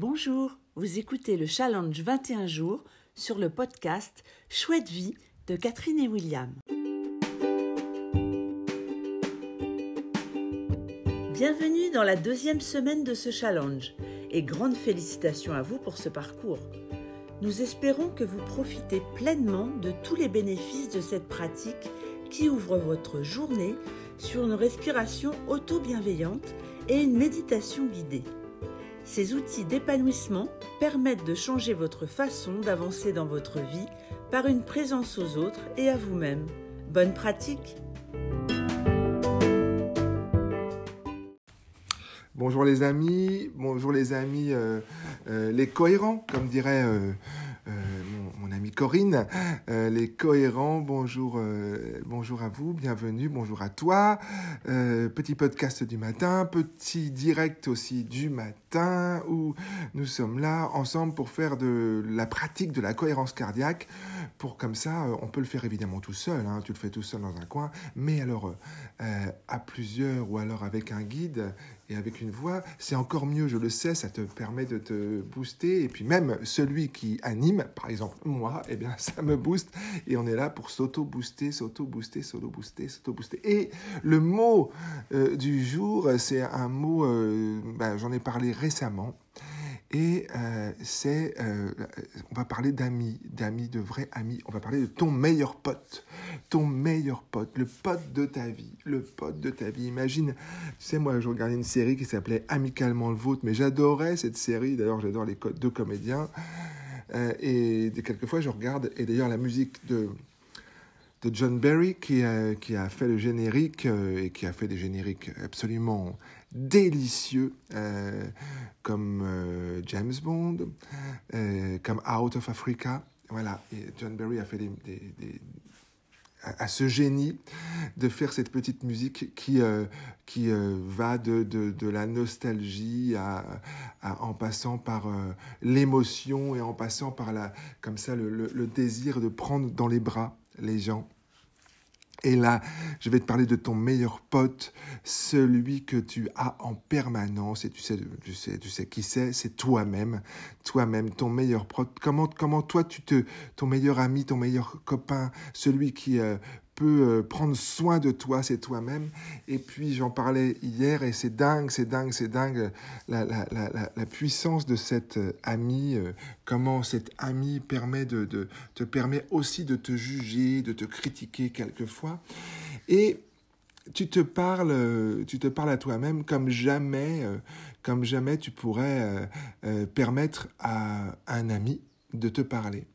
Bonjour, vous écoutez le challenge 21 jours sur le podcast Chouette vie de Catherine et William. Bienvenue dans la deuxième semaine de ce challenge et grandes félicitations à vous pour ce parcours. Nous espérons que vous profitez pleinement de tous les bénéfices de cette pratique qui ouvre votre journée sur une respiration auto-bienveillante et une méditation guidée. Ces outils d'épanouissement permettent de changer votre façon d'avancer dans votre vie par une présence aux autres et à vous-même. Bonne pratique Bonjour les amis, bonjour les amis, euh, euh, les cohérents, comme dirait euh, Corinne, les cohérents, bonjour, bonjour à vous, bienvenue, bonjour à toi. petit podcast du matin, petit direct aussi du matin, où nous sommes là ensemble pour faire de la pratique de la cohérence cardiaque, pour comme ça, on peut le faire évidemment tout seul, hein, tu le fais tout seul dans un coin, mais alors à plusieurs ou alors avec un guide, et avec une voix, c'est encore mieux, je le sais, ça te permet de te booster. Et puis même celui qui anime, par exemple moi, eh bien ça me booste. Et on est là pour s'auto-booster, s'auto-booster, s'auto-booster, s'auto-booster. Et le mot euh, du jour, c'est un mot, euh, ben, j'en ai parlé récemment. Et euh, c'est, euh, on va parler d'amis, d'amis, de vrais amis. On va parler de ton meilleur pote, ton meilleur pote, le pote de ta vie, le pote de ta vie. Imagine, tu sais, moi, je regardais une série qui s'appelait Amicalement le vôtre, mais j'adorais cette série. D'ailleurs, j'adore les deux comédiens. Euh, et quelquefois, je regarde, et d'ailleurs, la musique de de John Barry qui a, qui a fait le générique et qui a fait des génériques absolument délicieux euh, comme euh, James Bond, euh, comme Out of Africa. Voilà, et John Barry a fait des, à ce génie de faire cette petite musique qui, qui va de, de, de, la nostalgie à, en passant par l'émotion et en passant par la, comme ça le, le, désir de prendre dans les bras les gens et là, je vais te parler de ton meilleur pote, celui que tu as en permanence. Et tu sais, tu sais, qui c'est, c'est toi-même, toi-même, ton meilleur pote. Comment, comment toi, tu te, ton meilleur ami, ton meilleur copain, celui qui euh, peut euh, prendre soin de toi, c'est toi-même. Et puis j'en parlais hier et c'est dingue, c'est dingue, c'est dingue la, la, la, la, puissance de cette euh, amie, euh, comment cette amie permet de, de, te permet aussi de te juger, de te critiquer quelquefois. Et tu te parles, tu te parles à toi-même comme jamais, comme jamais tu pourrais permettre à un ami de te parler.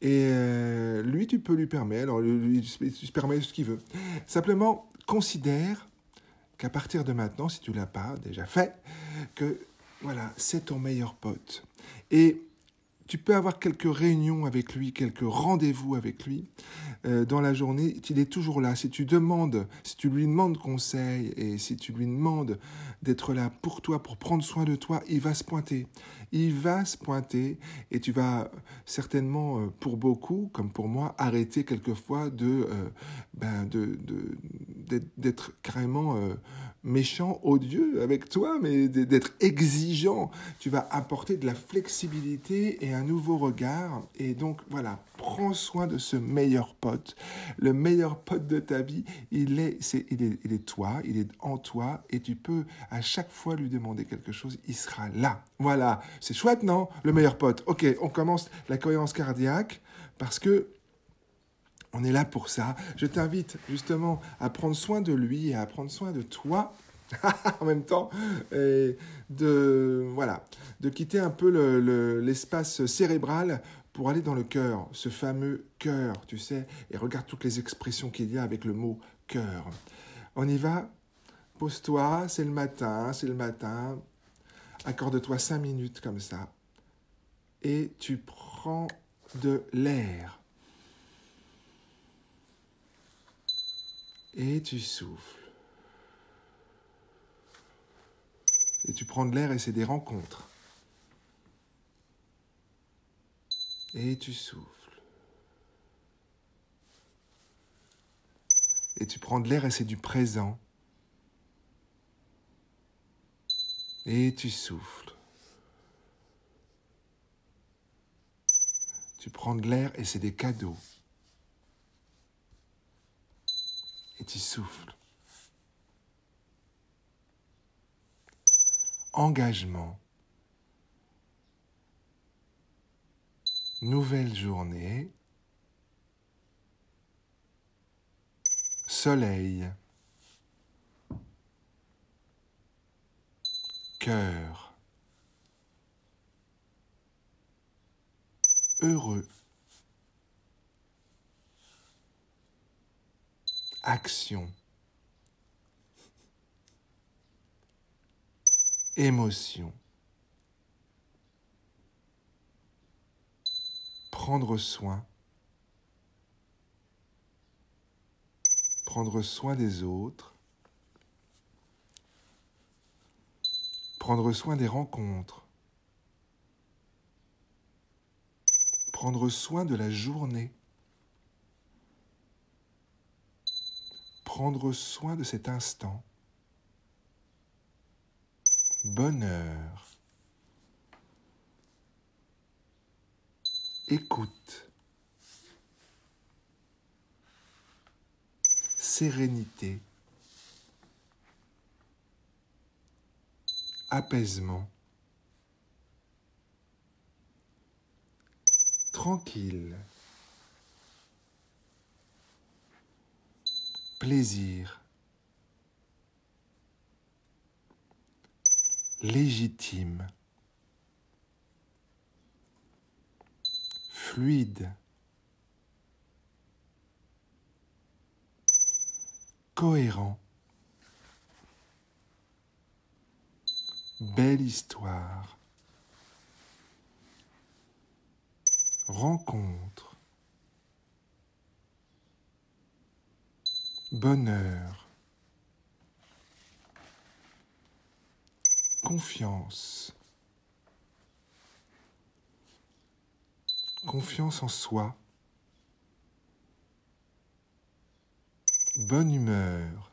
Et euh, lui, tu peux lui permettre, alors lui, il se permet ce qu'il veut. Simplement, considère qu'à partir de maintenant, si tu l'as pas déjà fait, que voilà, c'est ton meilleur pote. Et tu peux avoir quelques réunions avec lui, quelques rendez-vous avec lui euh, dans la journée. Il est toujours là. Si tu demandes, si tu lui demandes conseil et si tu lui demandes d'être là pour toi, pour prendre soin de toi, il va se pointer. Il va se pointer et tu vas certainement, euh, pour beaucoup, comme pour moi, arrêter quelquefois de, euh, ben de, d'être carrément méchant, odieux avec toi, mais d'être exigeant. Tu vas apporter de la flexibilité et un nouveau regard. Et donc voilà, prends soin de ce meilleur pote. Le meilleur pote de ta vie, il est, c'est, il est, il est toi, il est en toi, et tu peux à chaque fois lui demander quelque chose, il sera là. Voilà, c'est chouette, non? Le meilleur pote. Ok, on commence la cohérence cardiaque parce que on est là pour ça. Je t'invite justement à prendre soin de lui et à prendre soin de toi en même temps de voilà de quitter un peu l'espace cérébral pour aller dans le cœur, ce fameux cœur, tu sais, et regarde toutes les expressions qu'il y a avec le mot cœur. On y va? Pose-toi, c'est le matin, c'est le matin. Accorde-toi cinq minutes comme ça. Et tu prends de l'air. et tu souffles. Et tu prends de l'air et c'est des rencontres. Et tu souffles. Et tu prends de l'air et c'est du présent. Et tu souffles. Tu prends de l'air et c'est des cadeaux. Et tu souffles. Engagement. Nouvelle journée. Soleil. Cœur. Heureux. Action. Émotion. Prendre soin. Prendre soin des autres. Prendre soin des rencontres. Prendre soin de la journée. Prendre soin de cet instant. Bonheur. Écoute. Sérénité. Apaisement. Tranquille. Plaisir. Légitime. fluide, cohérent, belle histoire, rencontre, bonheur, confiance. confiance en soi, bonne humeur,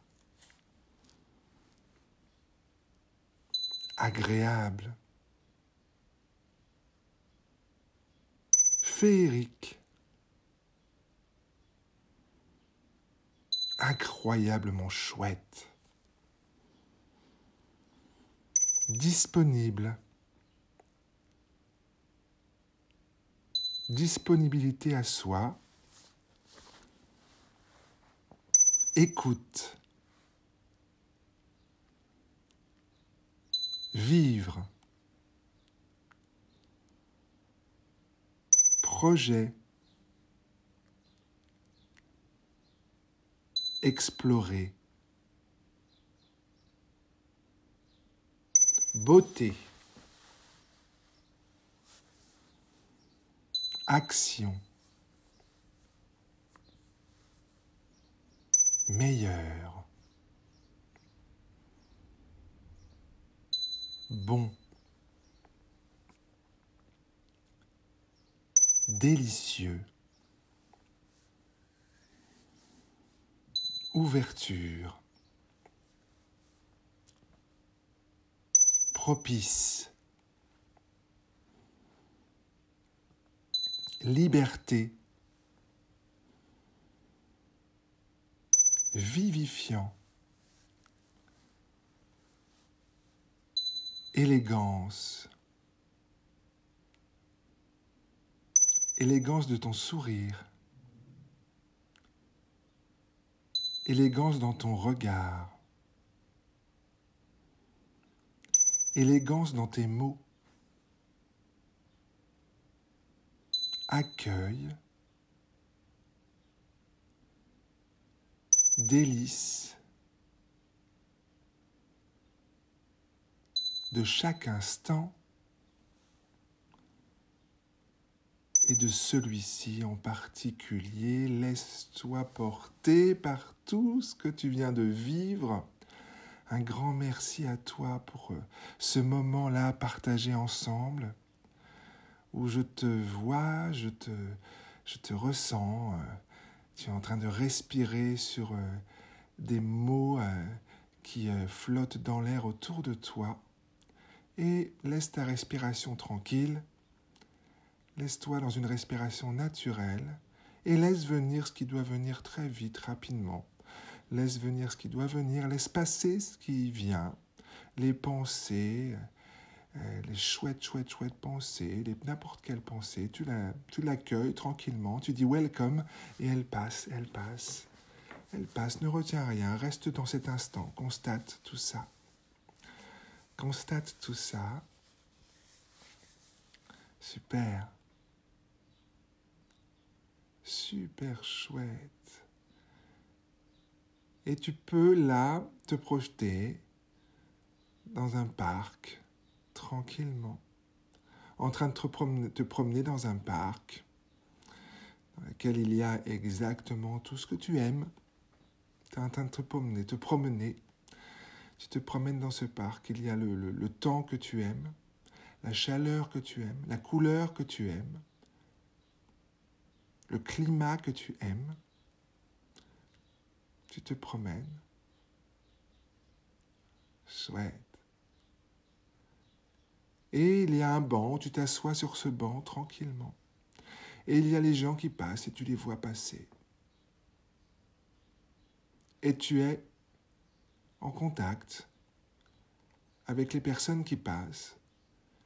agréable, féerique, incroyablement chouette, disponible. disponibilité à soi, écoute, vivre, projet, explorer, beauté. action. Meilleur. Bon. Délicieux. Ouverture. Propice. liberté, vivifiant, élégance, élégance de ton sourire, élégance dans ton regard, élégance dans tes mots, accueil, délice de chaque instant et de celui-ci en particulier. Laisse-toi porter par tout ce que tu viens de vivre. Un grand merci à toi pour euh, ce moment-là partagé ensemble où je te vois, je te, je te ressens, euh, tu es en train de respirer sur euh, des mots qui flottent dans l'air autour de toi. Et laisse ta respiration tranquille, Laisse-toi dans une respiration naturelle et laisse venir ce qui doit venir très vite, rapidement. Laisse venir ce qui doit venir, laisse passer ce qui vient, les pensées, euh, les chouettes, chouettes, chouettes pensées, n'importe quelle pensée. Tu, la, tu l'accueilles tranquillement, tu dis welcome et elle passe, elle passe. Elle passe, ne retiens rien, reste dans cet instant, constate tout ça. Constate tout ça. Super. Super chouette. Et tu peux là te projeter dans un parc, tranquillement, en train de te promener, dans un parc dans lequel il y a exactement tout ce que tu aimes. Tu es en train de te promener, te promener. Tu te promènes dans ce parc, il y a le temps que tu aimes, la chaleur que tu aimes, la couleur que tu aimes, le climat que tu aimes. Tu te promènes. Chouette. Et il y a un banc, tu t'assois sur ce banc tranquillement. Et il y a les gens qui passent et tu les vois passer. Et tu es en contact avec les personnes qui passent.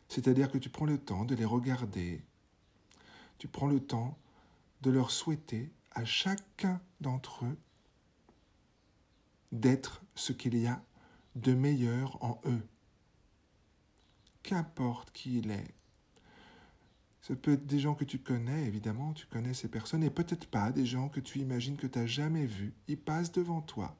C'est-à-dire que tu prends le temps de les regarder. Tu prends le temps de leur souhaiter à chacun d'entre eux d'être ce qu'il y a de meilleur en eux qu'importe qui il est. Ce peut être des gens que tu connais, évidemment, tu connais ces personnes, et peut-être pas des gens que tu imagines que tu n'as jamais vus. Ils passent devant toi.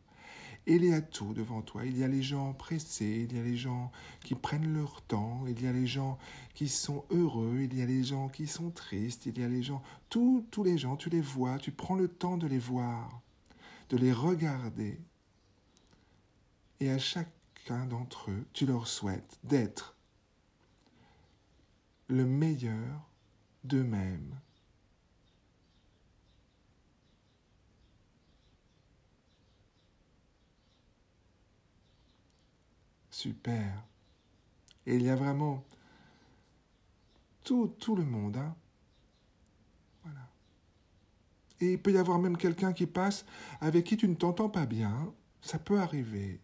il y a tout devant toi. Il y a les gens pressés, il y a les gens qui prennent leur temps, il y a les gens qui sont heureux, il y a les gens qui sont tristes, il y a les gens... Tous les gens, tu les vois, tu prends le temps de les voir, de les regarder. Et à chacun d'entre eux, tu leur souhaites d'être le meilleur d'eux-mêmes. Super. Et il y a vraiment tout, tout le monde. Hein. Voilà. Et il peut y avoir même quelqu'un qui passe avec qui tu ne t'entends pas bien. Ça peut arriver.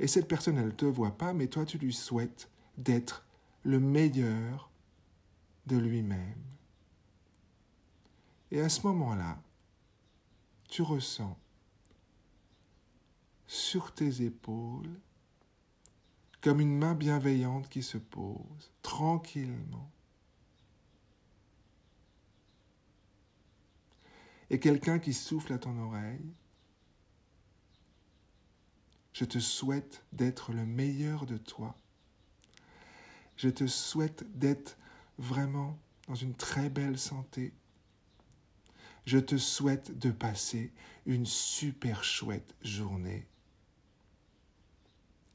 Et cette personne, elle ne te voit pas, mais toi, tu lui souhaites d'être le meilleur de lui-même. Et à ce moment-là, tu ressens sur tes épaules comme une main bienveillante qui se pose tranquillement. Et quelqu'un qui souffle à ton oreille. Je te souhaite d'être le meilleur de toi. Je te souhaite d'être vraiment dans une très belle santé. Je te souhaite de passer une super chouette journée.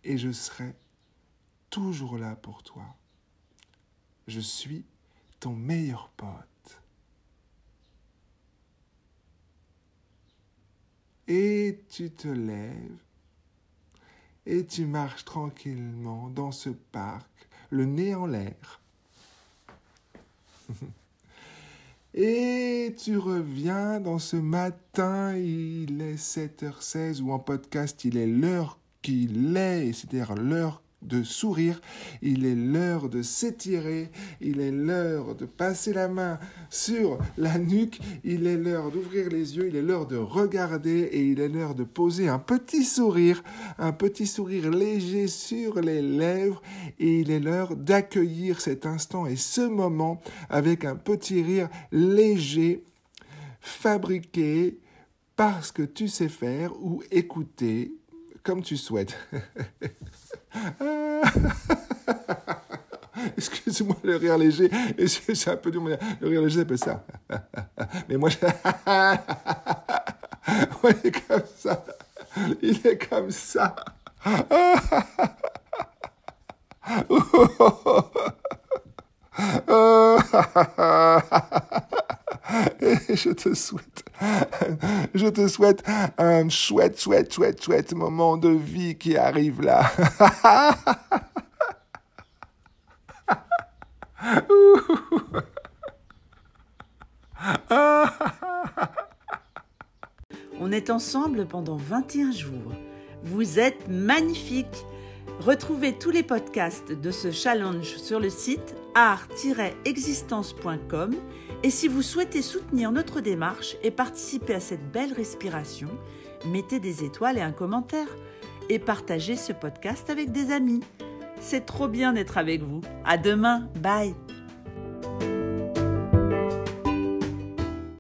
Et je serai toujours là pour toi. Je suis ton meilleur pote. Et tu te lèves et tu marches tranquillement dans ce parc, le nez en l'air. Et tu reviens dans ce matin, il est 7h16 ou en podcast, il est l'heure qu'il est, c'est-à-dire l'heure de sourire, il est l'heure de s'étirer, il est l'heure de passer la main sur la nuque, il est l'heure d'ouvrir les yeux, il est l'heure de regarder et il est l'heure de poser un petit sourire, un petit sourire léger sur les lèvres. Et il est l'heure d'accueillir cet instant et ce moment avec un petit rire léger, fabriqué parce que tu sais faire ou écouter comme tu souhaites. Excuse-moi le rire léger, c'est un peu dur, le rire léger, c'est ça. Mais moi, je... il est comme ça. Il est comme ça. Je te souhaite, Je te souhaite un chouette, chouette, chouette, chouette moment de vie qui arrive là. On est ensemble pendant 21 jours. Vous êtes magnifiques. Retrouvez tous les podcasts de ce challenge sur le site art-existence.com et si vous souhaitez soutenir notre démarche et participer à cette belle respiration, mettez des étoiles et un commentaire et partagez ce podcast avec des amis. C'est trop bien d'être avec vous. À demain. Bye.